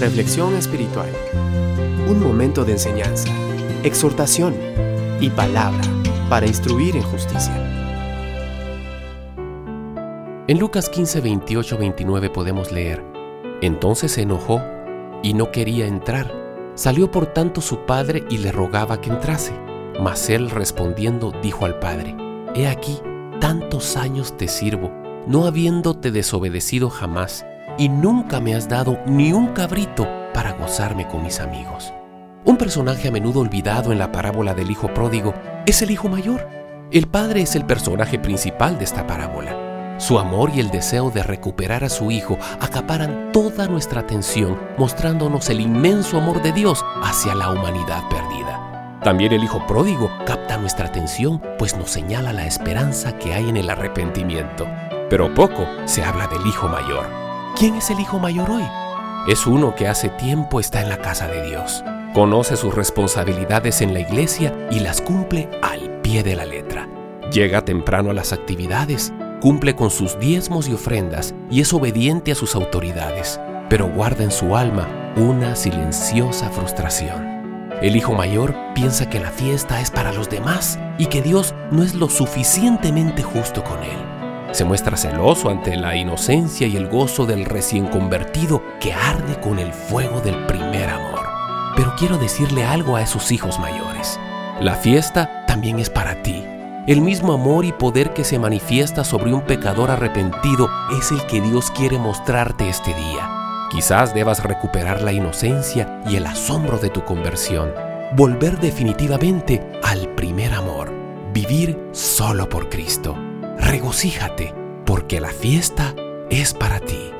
Reflexión espiritual. Un momento de enseñanza, exhortación y palabra para instruir en justicia. En Lucas 15, 28, 29 podemos leer, Entonces se enojó y no quería entrar. Salió por tanto su padre y le rogaba que entrase. Mas él respondiendo dijo al padre, He aquí, tantos años te sirvo, no habiéndote desobedecido jamás y nunca me has dado ni un cabrito para gozarme con mis amigos. Un personaje a menudo olvidado en la parábola del hijo pródigo es el hijo mayor. El padre es el personaje principal de esta parábola. Su amor y el deseo de recuperar a su hijo acaparan toda nuestra atención, mostrándonos el inmenso amor de Dios hacia la humanidad perdida. También el hijo pródigo capta nuestra atención, pues nos señala la esperanza que hay en el arrepentimiento. Pero poco se habla del hijo mayor. ¿Quién es el hijo mayor hoy? Es uno que hace tiempo está en la casa de Dios. Conoce sus responsabilidades en la iglesia y las cumple al pie de la letra. Llega temprano a las actividades, cumple con sus diezmos y ofrendas y es obediente a sus autoridades, pero guarda en su alma una silenciosa frustración. El hijo mayor piensa que la fiesta es para los demás y que Dios no es lo suficientemente justo con él. Se muestra celoso ante la inocencia y el gozo del recién convertido que arde con el fuego del primer amor. Pero quiero decirle algo a esos hijos mayores. La fiesta también es para ti. El mismo amor y poder que se manifiesta sobre un pecador arrepentido es el que Dios quiere mostrarte este día. Quizás debas recuperar la inocencia y el asombro de tu conversión. Volver definitivamente al primer amor. Vivir solo por Cristo regocíjate, porque la fiesta es para ti.